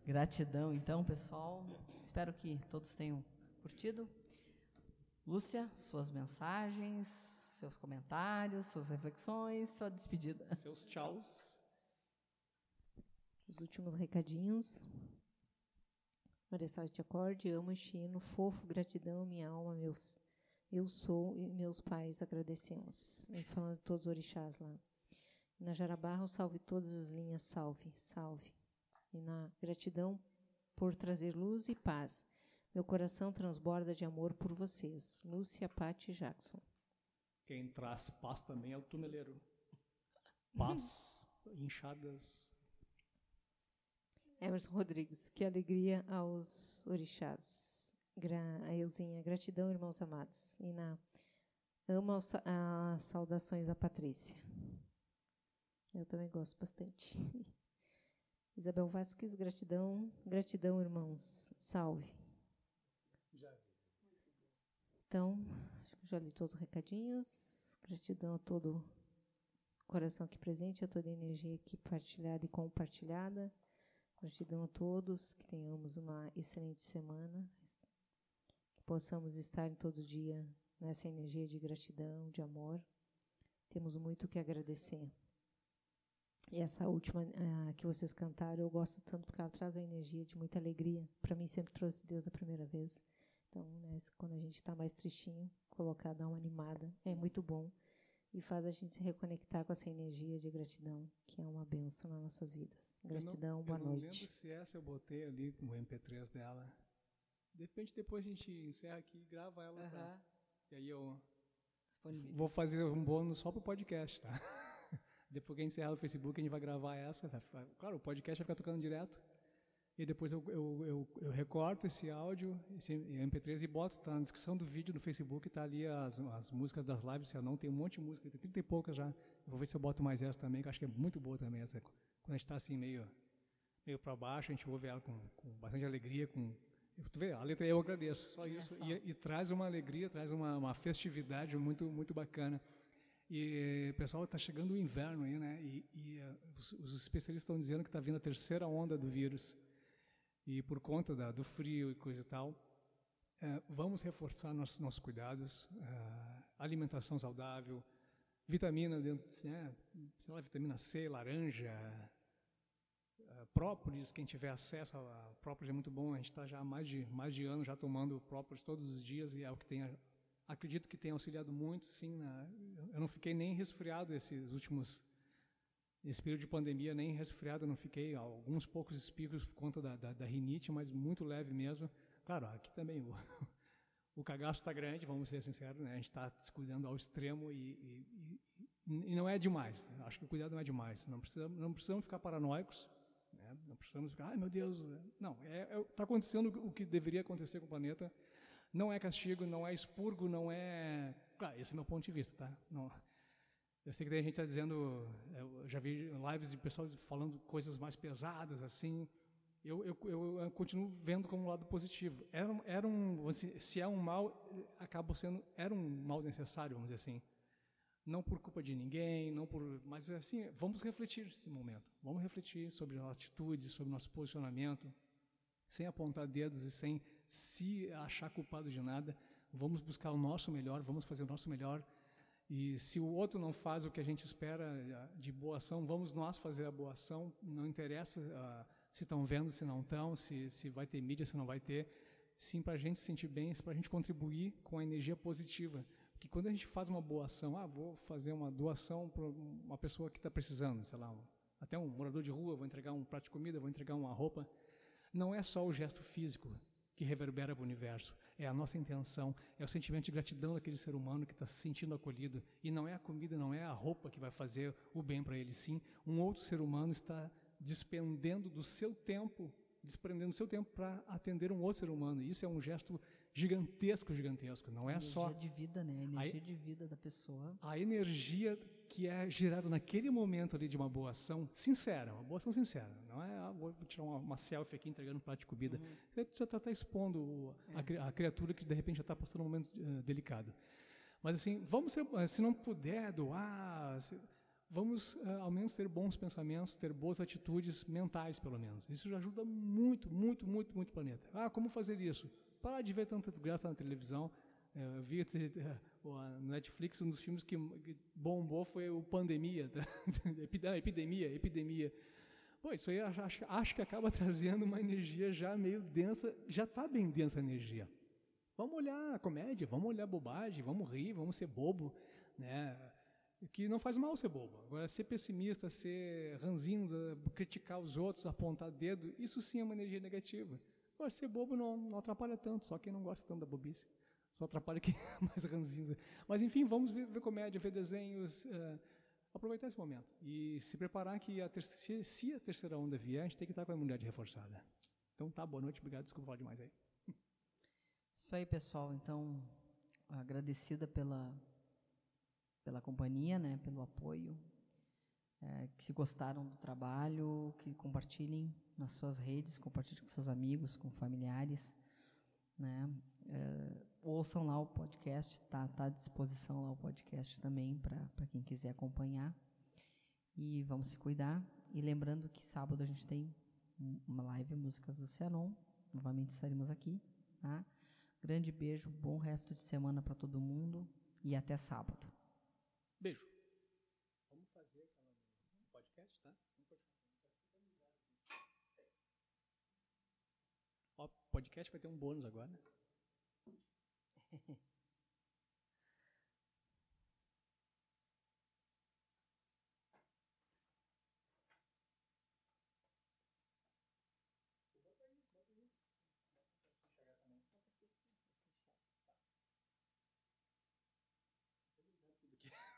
Gratidão, então, pessoal. Espero que todos tenham curtido. Lúcia, suas mensagens, seus comentários, suas reflexões, sua despedida. Seus tchauz. Os últimos recadinhos. Maressal te acorde, amo este hino, fofo, gratidão, minha alma, meus. Eu sou e meus pais agradecemos. E falando de todos os orixás lá. Na Jarabarro, salve todas as linhas, salve, salve. E na gratidão por trazer luz e paz. Meu coração transborda de amor por vocês. Lúcia, Patti Jackson. Quem traz paz também é o tuneleiro. Paz, inchadas. Emerson Rodrigues, que alegria aos orixás. Gra a Euzinha, gratidão, irmãos amados. E na as saudações da Patrícia. Eu também gosto bastante. Isabel Vasques, gratidão, gratidão, irmãos. Salve. Então, acho que já li todos os recadinhos. Gratidão a todo o coração aqui presente, a toda a energia aqui partilhada e compartilhada. Gratidão a todos, que tenhamos uma excelente semana, que possamos estar em todo dia nessa energia de gratidão, de amor. Temos muito que agradecer. E essa última uh, que vocês cantaram, eu gosto tanto porque ela traz a energia de muita alegria. Para mim sempre trouxe Deus da primeira vez. Então, né, quando a gente está mais tristinho, colocar, dar uma animada, é muito bom. E faz a gente se reconectar com essa energia de gratidão, que é uma benção nas nossas vidas. Gratidão, não, boa eu noite. Eu não lembro se essa eu botei ali no MP3 dela. De repente, depois a gente encerra aqui e grava ela. Pra... E aí eu vou fazer um bônus só pro podcast, tá? Depois que a gente encerrar o Facebook, a gente vai gravar essa. Claro, o podcast vai ficar tocando direto. E depois eu, eu, eu, eu recorto esse áudio, esse MP3 e boto, tá na descrição do vídeo no Facebook, tá ali as, as músicas das lives, se eu não, tem um monte de música, tem 30 e poucas já. Vou ver se eu boto mais essa também, que eu acho que é muito boa também essa. Quando a gente está assim meio, meio para baixo, a gente ouve ela com, com bastante alegria, com Tu vê, a letra eu agradeço, só isso. E, e, traz uma alegria, traz uma, uma festividade muito, muito bacana. E, pessoal, está chegando o inverno aí, né? E, e uh, os, os, especialistas estão dizendo que está vindo a terceira onda do vírus. E por conta da, do frio e coisa e tal, uh, vamos reforçar nossos, nossos cuidados, uh, alimentação saudável, vitamina, dentro, né? sei lá, vitamina C, laranja, própolis, quem tiver acesso a própolis é muito bom. A gente está já há mais de, mais de ano já tomando própolis todos os dias e é o que tem acredito que tenha auxiliado muito, sim. Na, eu não fiquei nem resfriado esses últimos, esse período de pandemia, nem resfriado não fiquei. Alguns poucos espirros por conta da, da, da rinite, mas muito leve mesmo. Claro, aqui também o, o cagaço está grande, vamos ser sinceros, né? A gente está se cuidando ao extremo e, e, e, e, não é demais. Né? Acho que o cuidado não é demais. Não precisamos, não precisamos ficar paranoicos. Né? Não precisamos ficar, ai meu Deus. Não, está é, é, tá acontecendo o que deveria acontecer com o planeta não é castigo, não é expurgo, não é. Claro, esse é o meu ponto de vista, tá? Não, eu sei que tem gente está dizendo, eu já vi lives de pessoas falando coisas mais pesadas assim. Eu, eu, eu, continuo vendo como um lado positivo. Era, era um, se é um mal, acaba sendo, era um mal necessário, vamos dizer assim. Não por culpa de ninguém, não por, mas assim, vamos refletir esse momento. Vamos refletir sobre a atitude, sobre nosso posicionamento, sem apontar dedos e sem se achar culpado de nada, vamos buscar o nosso melhor, vamos fazer o nosso melhor. E se o outro não faz o que a gente espera eh, de boa ação, vamos nós fazer a boa ação. Não interessa uh, se estão vendo, se não estão, se, se vai ter mídia, se não vai ter. Sim, para a gente se sentir bem, para a gente contribuir com a energia positiva. Porque quando a gente faz uma boa ação, ah, vou fazer uma doação para uma pessoa que está precisando, sei lá, até um morador de rua, vou entregar um prato de comida, vou entregar uma roupa. Não é só o gesto físico, que reverbera para o universo. É a nossa intenção, é o sentimento de gratidão daquele ser humano que está se sentindo acolhido. E não é a comida, não é a roupa que vai fazer o bem para ele, sim. Um outro ser humano está despendendo do seu tempo, desprendendo do seu tempo para atender um outro ser humano. Isso é um gesto gigantesco, gigantesco. Não é energia só. Energia de vida, né? A energia a, de vida da pessoa. A energia que é gerada naquele momento ali de uma boa ação sincera, uma boa ação sincera. Não é, ah, vou tirar uma, uma, selfie aqui entregando um prato de comida. Uhum. Você já está tá expondo é. a, a, criatura que de repente já está passando um momento uh, delicado. Mas assim, vamos ser, eh, se não puder doar, se, vamos uh, ao menos ter bons pensamentos, ter boas atitudes mentais, pelo menos. Isso já ajuda muito, muito, muito, muito o planeta. Ah, como fazer isso? Parar de ver tanta desgraça na televisão. É, eu vi no Netflix um dos filmes que bombou foi o Pandemia, epidemia, epidemia. Pô, isso aí acho, acho que acaba trazendo uma energia já meio densa, já está bem densa a energia. Vamos olhar comédia, vamos olhar bobagem, vamos rir, vamos ser bobo, né? Que não faz mal ser bobo. Agora, ser pessimista, ser ranzinza, criticar os outros, apontar dedo, isso sim é uma energia negativa. Agora, ser bobo não, não atrapalha tanto, só quem não gosta tanto da bobice. Só atrapalha quem é mais ranzinza. Mas, enfim, vamos ver, ver comédia, ver desenhos, uh, aproveitar esse momento. E se preparar que a terceira, se a terceira onda vier, a gente tem que estar com a imunidade reforçada. Então, tá, boa noite, obrigado, desculpa falar demais aí. Isso aí, pessoal. Então, agradecida pela, pela companhia, né, pelo apoio. É, que se gostaram do trabalho, que compartilhem nas suas redes, compartilhem com seus amigos, com familiares, né? É, ouçam lá o podcast, tá, tá à disposição lá o podcast também para quem quiser acompanhar. E vamos se cuidar. E lembrando que sábado a gente tem um- uma live Músicas do Cianon. Novamente estaremos aqui. Tá? Grande beijo, bom resto de semana para todo mundo e até sábado. Beijo. podcast vai ter um bônus agora, né?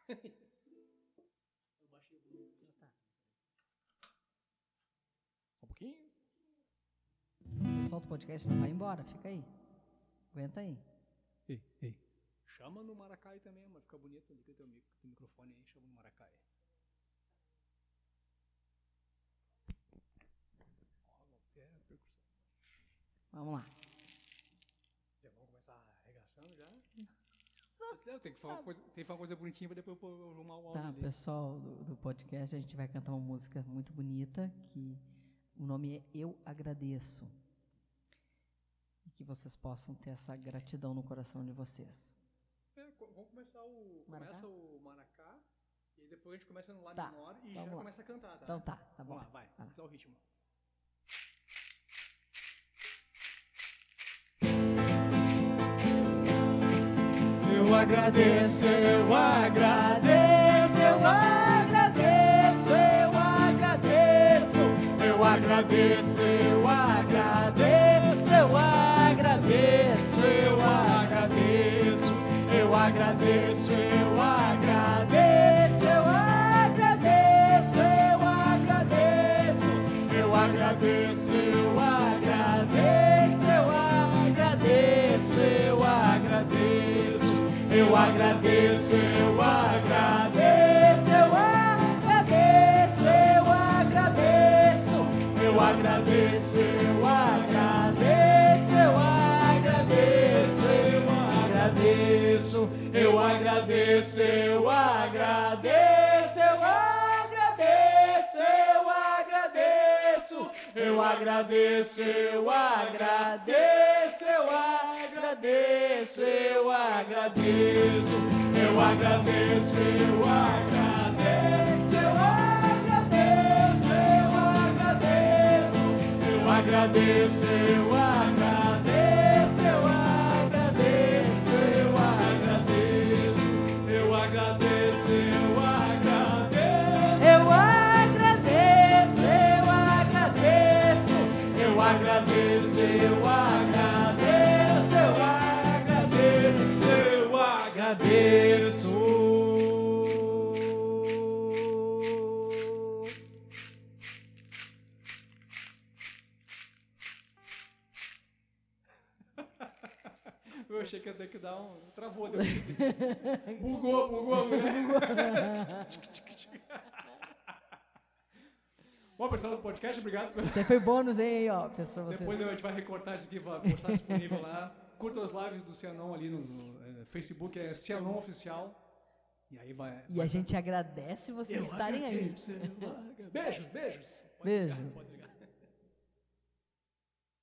Eu baixei o então tá. Só um pouquinho. O pessoal do podcast não vai embora, fica aí. Aguenta aí. Ei, ei. Chama no Maracai também, mas fica bonito. Liga teu, mic- teu microfone aí, chama no Maracai. Vamos lá. Já vamos começar arregaçando já? Não, tem que falar uma coisa, tem que falar uma coisa bonitinha pra depois eu arrumar o áudio Tá, ali. pessoal do, do podcast, a gente vai cantar uma música muito bonita que o nome é Eu Agradeço. Que vocês possam ter essa gratidão no coração de vocês. É, vamos começar o. Maracá? Começa o Maracá. E depois a gente começa no Lá Tá, menor e vamos já lá. começa a cantar, tá? Então tá, tá bom. Vamos lá, vai. Vai lá. Dá o ritmo. Eu agradeço, eu agradeço, eu agradeço, eu agradeço, eu agradeço, eu agradeço, agradeço, eu agradeço, eu agradeço, eu agradeço, eu agradeço, eu agradeço, eu agradeço, eu agradeço. Eu agradeço, eu agradeço, agradeço, eu agradeço, eu agradeço, eu agradeço. Eu agradeço, eu agradeço, eu agradeço, eu agradeço. Eu agradeço, eu agradeço, eu agradeço, eu agradeço. Eu agradeço, eu agradeço, dar um. Travou, deu. bugou, bugou. Bom, pessoal do podcast, obrigado. Você foi bônus, hein, aí, ó, pessoal, Depois a gente vai recortar isso aqui, vai postar disponível lá. Curta as lives do Cianon ali no, no, eh, Facebook, é Cianon Oficial. E aí vai. E a gente agradece vocês Eu estarem aí. Beijos, beijos. Pode Beijo. desligar.